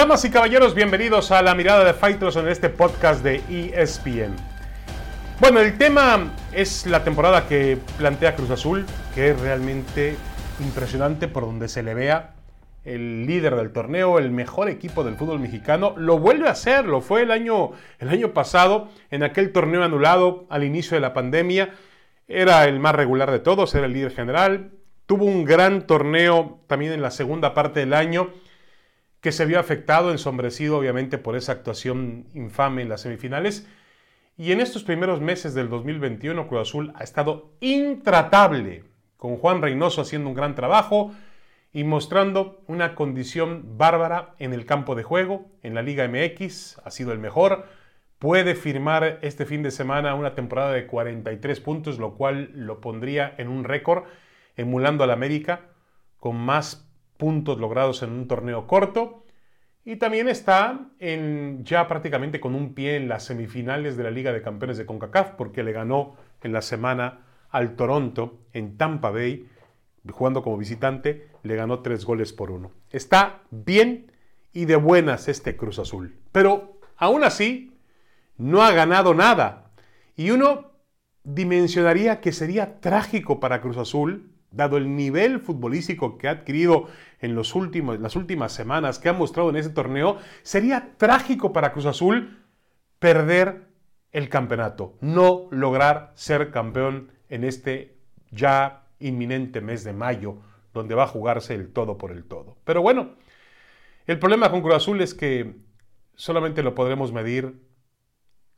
Damas y caballeros, bienvenidos a la mirada de Fighters en este podcast de ESPN. Bueno, el tema es la temporada que plantea Cruz Azul, que es realmente impresionante por donde se le vea. El líder del torneo, el mejor equipo del fútbol mexicano, lo vuelve a hacer, lo fue el año, el año pasado, en aquel torneo anulado al inicio de la pandemia. Era el más regular de todos, era el líder general. Tuvo un gran torneo también en la segunda parte del año que se vio afectado, ensombrecido obviamente por esa actuación infame en las semifinales. Y en estos primeros meses del 2021 Cruz Azul ha estado intratable, con Juan Reynoso haciendo un gran trabajo y mostrando una condición bárbara en el campo de juego, en la Liga MX, ha sido el mejor. Puede firmar este fin de semana una temporada de 43 puntos, lo cual lo pondría en un récord, emulando al América, con más puntos logrados en un torneo corto. Y también está en, ya prácticamente con un pie en las semifinales de la Liga de Campeones de CONCACAF, porque le ganó en la semana al Toronto en Tampa Bay, jugando como visitante, le ganó tres goles por uno. Está bien y de buenas este Cruz Azul. Pero aún así, no ha ganado nada. Y uno dimensionaría que sería trágico para Cruz Azul dado el nivel futbolístico que ha adquirido en los últimos, las últimas semanas, que ha mostrado en ese torneo, sería trágico para Cruz Azul perder el campeonato, no lograr ser campeón en este ya inminente mes de mayo, donde va a jugarse el todo por el todo. Pero bueno, el problema con Cruz Azul es que solamente lo podremos medir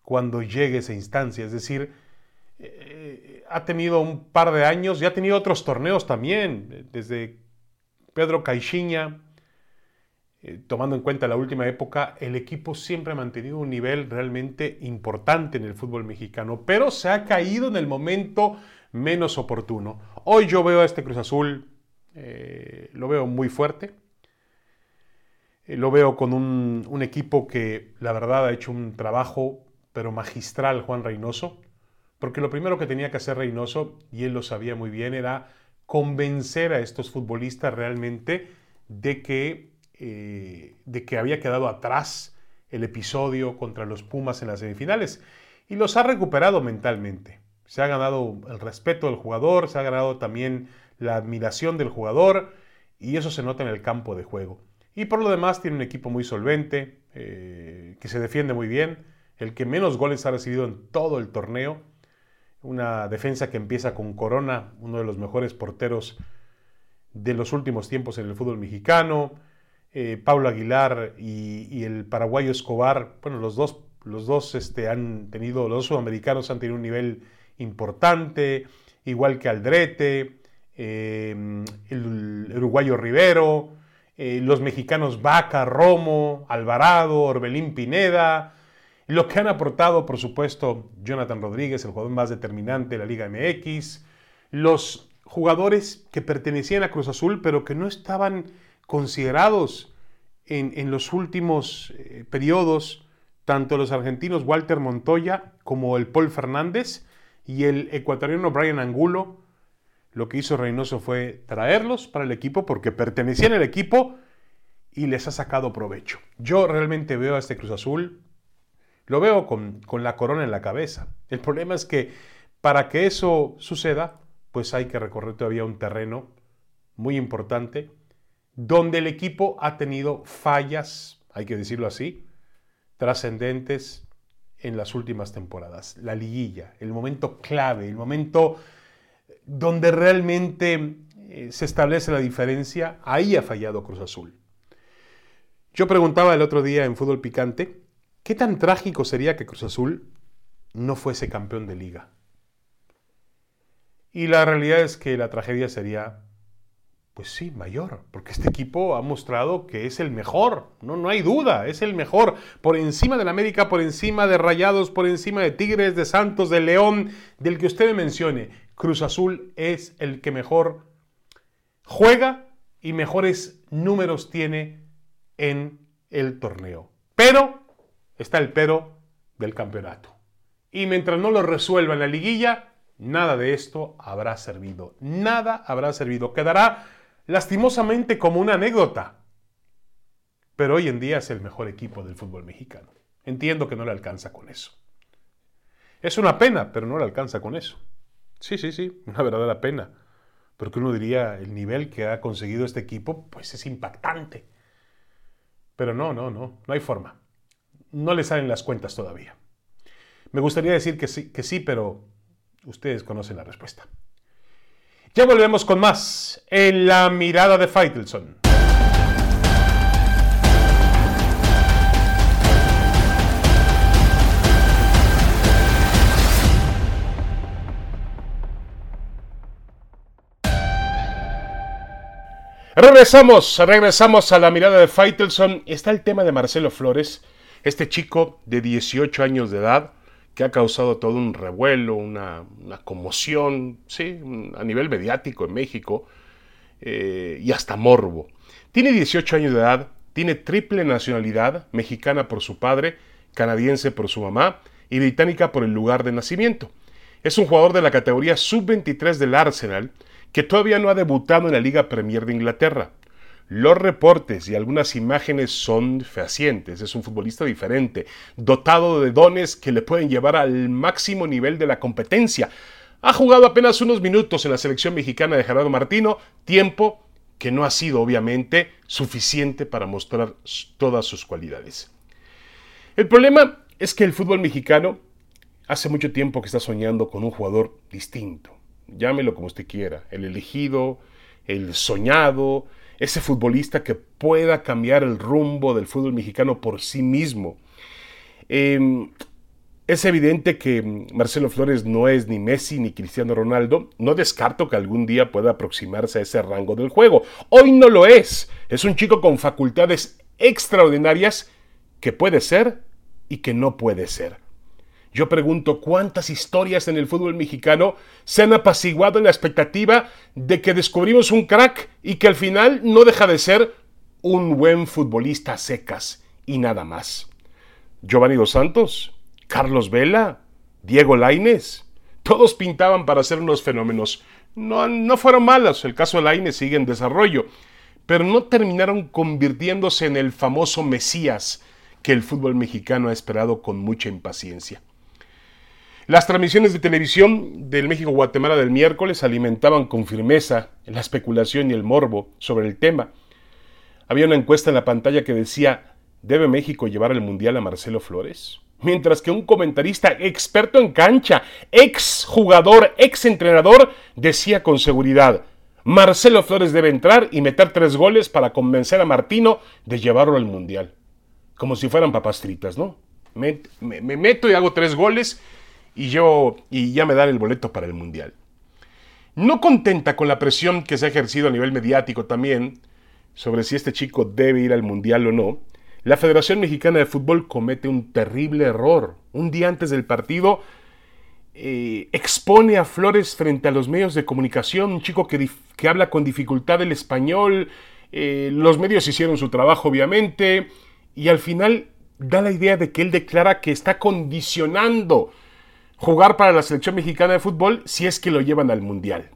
cuando llegue esa instancia, es decir, ha tenido un par de años y ha tenido otros torneos también, desde Pedro Caixinha, eh, tomando en cuenta la última época, el equipo siempre ha mantenido un nivel realmente importante en el fútbol mexicano, pero se ha caído en el momento menos oportuno. Hoy yo veo a este Cruz Azul, eh, lo veo muy fuerte, lo veo con un equipo que la verdad ha hecho un trabajo, pero magistral, Juan Reynoso porque lo primero que tenía que hacer Reynoso, y él lo sabía muy bien, era convencer a estos futbolistas realmente de que, eh, de que había quedado atrás el episodio contra los Pumas en las semifinales. Y los ha recuperado mentalmente. Se ha ganado el respeto del jugador, se ha ganado también la admiración del jugador, y eso se nota en el campo de juego. Y por lo demás tiene un equipo muy solvente, eh, que se defiende muy bien, el que menos goles ha recibido en todo el torneo, una defensa que empieza con Corona, uno de los mejores porteros de los últimos tiempos en el fútbol mexicano. Eh, Pablo Aguilar y, el paraguayo Escobar, bueno, los dos, los dos este, han tenido, los dos sudamericanos han tenido un nivel importante, igual que Aldrete, eh, el, uruguayo Rivero, eh, los mexicanos Vaca, Romo, Alvarado, Orbelín Pineda, lo que han aportado, por supuesto, Jonathan Rodríguez, el jugador más determinante de la Liga MX, los jugadores que pertenecían a Cruz Azul, pero que no estaban considerados en, los últimos eh, periodos, tanto los argentinos Walter Montoya como el Paul Fernández y el ecuatoriano Brian Angulo. Lo que hizo Reynoso fue traerlos para el equipo porque pertenecían al equipo y les ha sacado provecho. Yo realmente veo a este Cruz Azul lo veo con, la corona en la cabeza. El problema es que para que eso suceda, pues hay que recorrer todavía un terreno muy importante donde el equipo ha tenido fallas, hay que decirlo así, trascendentes en las últimas temporadas. La liguilla, el momento clave, el momento donde realmente eh, se establece la diferencia, ahí ha fallado Cruz Azul. Yo preguntaba el otro día en Fútbol Picante ¿Qué tan trágico sería que Cruz Azul no fuese campeón de liga? Y la realidad es que la tragedia sería, pues sí, mayor, porque este equipo ha mostrado que es el mejor, no, no hay duda, es el mejor, por encima del América, por encima de Rayados, por encima de Tigres, de Santos, de León, del que usted me mencione. Cruz Azul es el que mejor juega y mejores números tiene en el torneo. Pero está el pero del campeonato. Y mientras no lo resuelva en la liguilla, nada de esto habrá servido. Nada habrá servido. Quedará lastimosamente como una anécdota. pero hoy en día es el mejor equipo del fútbol mexicano. Entiendo que no le alcanza con eso. Es una pena, pero no le alcanza con eso. Sí, sí, sí, una verdadera pena. Pero que uno diría, el nivel que ha conseguido este equipo, pues es impactante. Pero no, no, no, no hay forma. No le salen las cuentas todavía. Me gustaría decir que sí, que sí, pero ustedes conocen la respuesta. Ya volvemos con más en la mirada de Faitelson. Regresamos, regresamos a la mirada de Faitelson. Está el tema de Marcelo Flores, este chico de 18 años de edad que ha causado todo un revuelo, una, conmoción, sí, a nivel mediático en México eh, y hasta morbo. Tiene 18 años de edad, tiene triple nacionalidad, mexicana por su padre, canadiense por su mamá y británica por el lugar de nacimiento. Es un jugador de la categoría sub-23 del Arsenal que todavía no ha debutado en la Liga Premier de Inglaterra. Los reportes y algunas imágenes son fehacientes. Es un futbolista diferente, dotado de dones que le pueden llevar al máximo nivel de la competencia. Ha jugado apenas unos minutos en la selección mexicana de Gerardo Martino, tiempo que no ha sido obviamente suficiente para mostrar todas sus cualidades. El problema es que el fútbol mexicano hace mucho tiempo que está soñando con un jugador distinto, llámelo como usted quiera, el elegido, el soñado, ese futbolista que pueda cambiar el rumbo del fútbol mexicano por sí mismo. Em, es evidente que Marcelo Flores no es ni Messi ni Cristiano Ronaldo. No descarto que algún día pueda aproximarse a ese rango del juego. Hoy no lo es. Es un chico con facultades extraordinarias que puede ser y que no puede ser. Yo pregunto cuántas historias en el fútbol mexicano se han apaciguado en la expectativa de que descubrimos un crack y que al final no deja de ser un buen futbolista secas y nada más. Giovanni Dos Santos, Carlos Vela, Diego Laines, todos pintaban para ser unos fenómenos. No, no fueron malos, el caso de Laines sigue en desarrollo, pero no terminaron convirtiéndose en el famoso Mesías que el fútbol mexicano ha esperado con mucha impaciencia. Las transmisiones de televisión del México-Guatemala del miércoles alimentaban con firmeza la especulación y el morbo sobre el tema. Había una encuesta en la pantalla que decía, ¿debe México llevar al Mundial a Marcelo Flores? Mientras que un comentarista experto en cancha, ex jugador, ex entrenador, decía con seguridad, Marcelo Flores debe entrar y meter tres goles para convencer a Martino de llevarlo al Mundial. Como si fueran papas fritas, ¿no? Me, me meto y hago tres goles y yo y ya me dan el boleto para el Mundial. No contenta con la presión que se ha ejercido a nivel mediático también sobre si este chico debe ir al Mundial o no, la Federación Mexicana de Fútbol comete un terrible error. Un día antes del partido eh, expone a Flores frente a los medios de comunicación, un chico que, que habla con dificultad el español, eh, los medios hicieron su trabajo obviamente, y al final da la idea de que él declara que está condicionando jugar para la selección mexicana de fútbol si es que lo llevan al Mundial.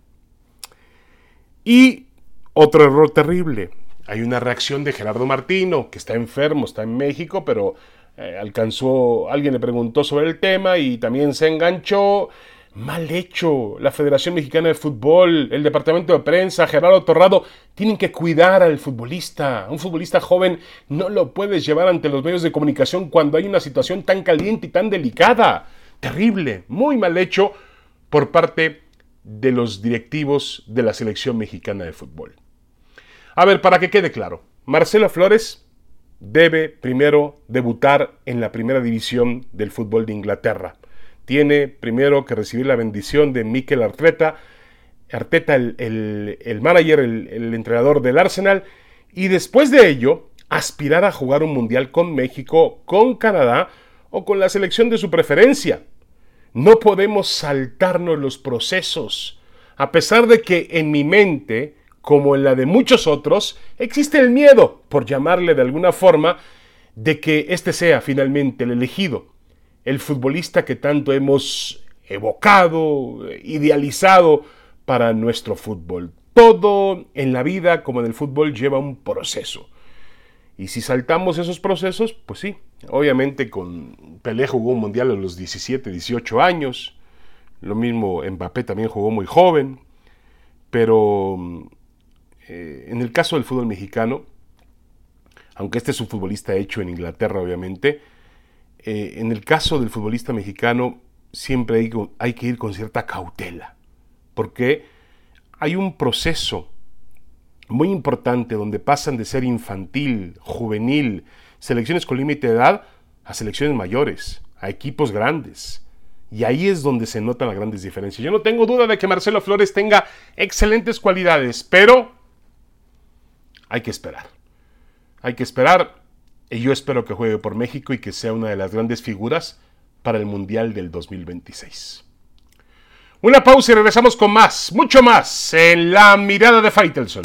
Y otro error terrible. Hay una reacción de Gerardo Martino, que está enfermo, está en México, pero eh, alcanzó, alguien le preguntó sobre el tema y también se enganchó. Mal hecho. La Federación Mexicana de Fútbol, el Departamento de Prensa, Gerardo Torrado, tienen que cuidar al futbolista. Un futbolista joven no lo puedes llevar ante los medios de comunicación cuando hay una situación tan caliente y tan delicada terrible, muy mal hecho por parte de los directivos de la selección mexicana de fútbol. A ver, para que quede claro, Marcelo Flores debe primero debutar en la primera división del fútbol de Inglaterra. Tiene primero que recibir la bendición de Mikel Arteta, Arteta el, el manager, el entrenador del Arsenal, y después de ello aspirar a jugar un mundial con México, con Canadá o con la selección de su preferencia. No podemos saltarnos los procesos, a pesar de que en mi mente, como en la de muchos otros, existe el miedo, por llamarle de alguna forma, de que este sea finalmente el elegido, el futbolista que tanto hemos evocado, idealizado para nuestro fútbol. Todo en la vida, como en el fútbol, lleva un proceso. Y si saltamos esos procesos, pues sí, obviamente con Pelé jugó un mundial a los 17, 18 años, lo mismo Mbappé también jugó muy joven, pero eh, en el caso del fútbol mexicano, aunque este es un futbolista hecho en Inglaterra obviamente, eh, en el caso del futbolista mexicano siempre hay, hay que ir con cierta cautela, porque hay un proceso muy importante donde pasan de ser infantil, juvenil, selecciones con límite de edad, a selecciones mayores, a equipos grandes. Y ahí es donde se notan las grandes diferencias. Yo no tengo duda de que Marcelo Flores tenga excelentes cualidades, pero hay que esperar. Hay que esperar. Y yo espero que juegue por México y que sea una de las grandes figuras para el Mundial del 2026. Una pausa y regresamos con más, mucho más, en la mirada de Faitelson.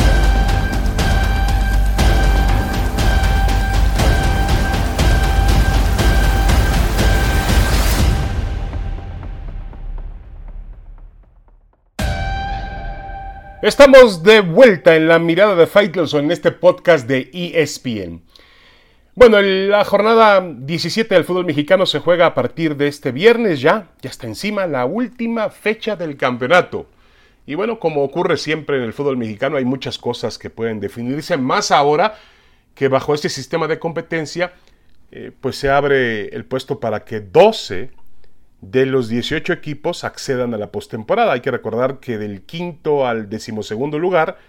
Estamos de vuelta en la mirada de Faitelson en este podcast de ESPN. Bueno, la jornada 17 del fútbol mexicano se juega a partir de este viernes ya, ya está encima la última fecha del campeonato. Y bueno, como ocurre siempre en el fútbol mexicano, hay muchas cosas que pueden definirse, más ahora que bajo este sistema de competencia, eh, pues se abre el puesto para que 12 de los 18 equipos accedan a la postemporada. Hay que recordar que del quinto al decimosegundo lugar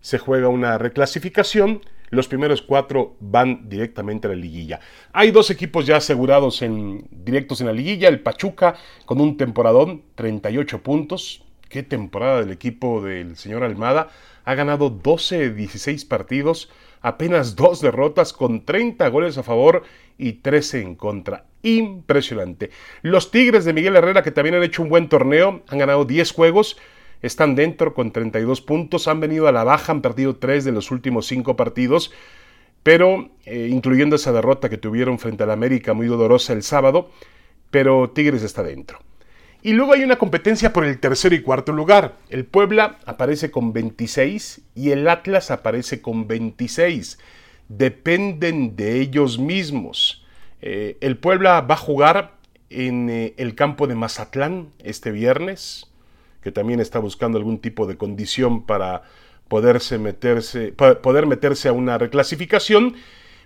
se juega una reclasificación. Los primeros cuatro van directamente a la liguilla. Hay dos equipos ya asegurados en directos en la liguilla. El Pachuca con un temporadón, 38 puntos. Qué temporada del equipo del señor Almada. Ha ganado 12 16 partidos, apenas dos derrotas con 30 goles a favor y 13 en contra. Impresionante. Los Tigres de Miguel Herrera, que también han hecho un buen torneo, han ganado 10 juegos, están dentro con 32 puntos, han venido a la baja, han perdido 3 de los últimos 5 partidos, pero eh, incluyendo esa derrota que tuvieron frente al América muy dolorosa el sábado, pero Tigres está dentro. Y luego hay una competencia por el tercer y cuarto lugar. El Puebla aparece con 26 y el Atlas aparece con 26 dependen de ellos mismos. Eh, el Puebla va a jugar en eh, el campo de Mazatlán este viernes, también está buscando algún tipo de condición para poderse meterse, poder meterse a una reclasificación,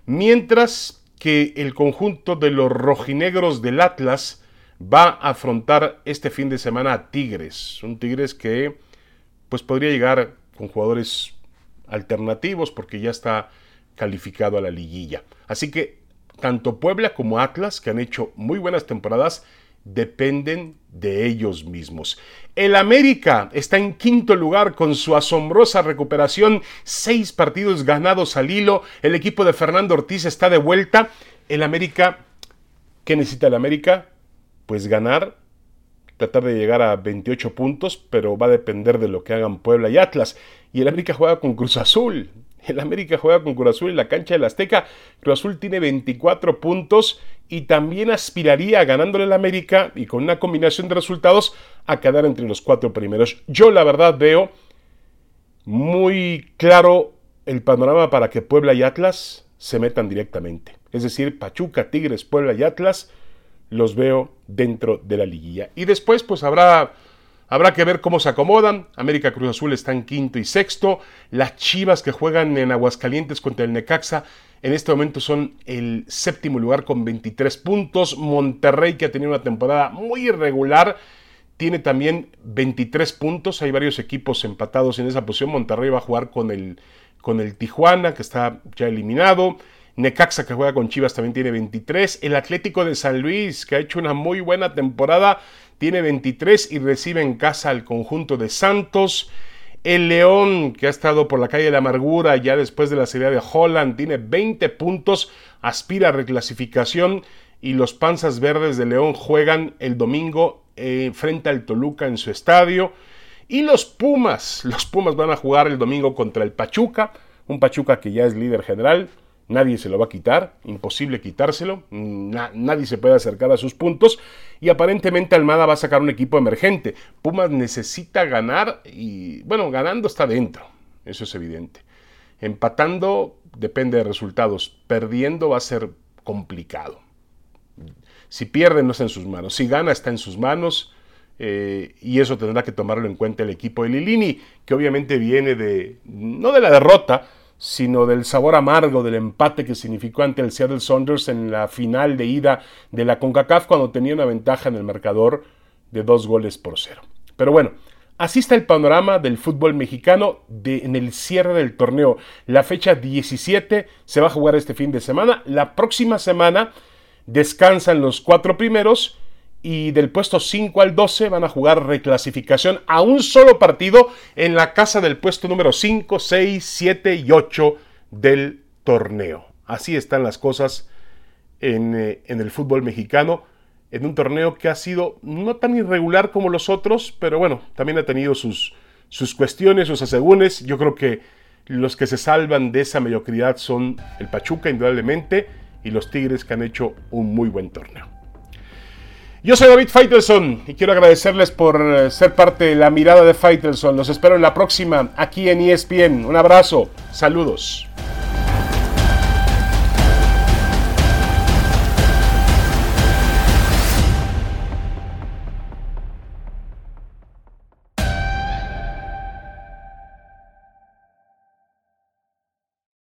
mientras que el conjunto de los rojinegros del Atlas va a afrontar este fin de semana a Tigres, un Tigres que pues podría llegar con jugadores alternativos porque ya está calificado a la liguilla. Así que tanto Puebla como Atlas, que han hecho muy buenas temporadas, dependen de ellos mismos. El América está en quinto lugar con su asombrosa recuperación, seis partidos ganados al hilo, el equipo de Fernando Ortiz está de vuelta. El América, ¿qué necesita el América? Pues ganar, tratar de llegar a 28 puntos, pero va a depender de lo que hagan Puebla y Atlas. Y el América juega con Cruz Azul, el América juega con Cruz Azul en la cancha del Azteca. Cruz Azul tiene 24 puntos y también aspiraría ganándole el América y con una combinación de resultados a quedar entre los cuatro primeros. Yo la verdad veo muy claro el panorama para que Puebla y Atlas se metan directamente. Es decir, Pachuca, Tigres, Puebla y Atlas los veo dentro de la liguilla. Y después pues habrá Habrá que ver cómo se acomodan. América Cruz Azul está en quinto y sexto. Las Chivas que juegan en Aguascalientes contra el Necaxa en este momento son el séptimo lugar con 23 puntos. Monterrey que ha tenido una temporada muy irregular tiene también 23 puntos. Hay varios equipos empatados en esa posición. Monterrey va a jugar con el, con el Tijuana que está ya eliminado. Necaxa que juega con Chivas también tiene 23. El Atlético de San Luis que ha hecho una muy buena temporada tiene 23 y recibe en casa al conjunto de Santos. El León, que ha estado por la calle de la amargura ya después de la serie de Holland, tiene 20 puntos, aspira a reclasificación y los Panzas Verdes de León juegan el domingo eh, frente al Toluca en su estadio. Y los Pumas, los Pumas van a jugar el domingo contra el Pachuca, un Pachuca que ya es líder general, nadie se lo va a quitar, imposible quitárselo, nadie se puede acercar a sus puntos y aparentemente Almada va a sacar un equipo emergente. Pumas necesita ganar y bueno, ganando está dentro, eso es evidente. Empatando depende de resultados. Perdiendo va a ser complicado. Si pierde no está en sus manos. Si gana está en sus manos. Eh, y eso tendrá que tomarlo en cuenta el equipo de Lilini, que obviamente viene de, no de la derrota, sino del sabor amargo del empate que significó ante el Seattle Saunders en la final de ida de la CONCACAF cuando tenía una ventaja en el marcador de dos goles por cero. Pero bueno, Así está el panorama del fútbol mexicano en el cierre del torneo. La fecha 17 se va a jugar este fin de semana. La próxima semana descansan los cuatro primeros y del puesto 5 al 12 van a jugar reclasificación a un solo partido en la casa del puesto número 5, 6, 7 y 8 del torneo. Así están las cosas en, eh, en el fútbol mexicano en un torneo que ha sido no tan irregular como los otros, pero bueno, también ha tenido sus, sus cuestiones, sus asegúnes. Yo creo que los que se salvan de esa mediocridad son el Pachuca, indudablemente, y los Tigres que han hecho un muy buen torneo. Yo soy David Faitelson y quiero agradecerles por eh, ser parte de la mirada de Faitelson. Los espero en la próxima aquí en ESPN. Un abrazo, saludos.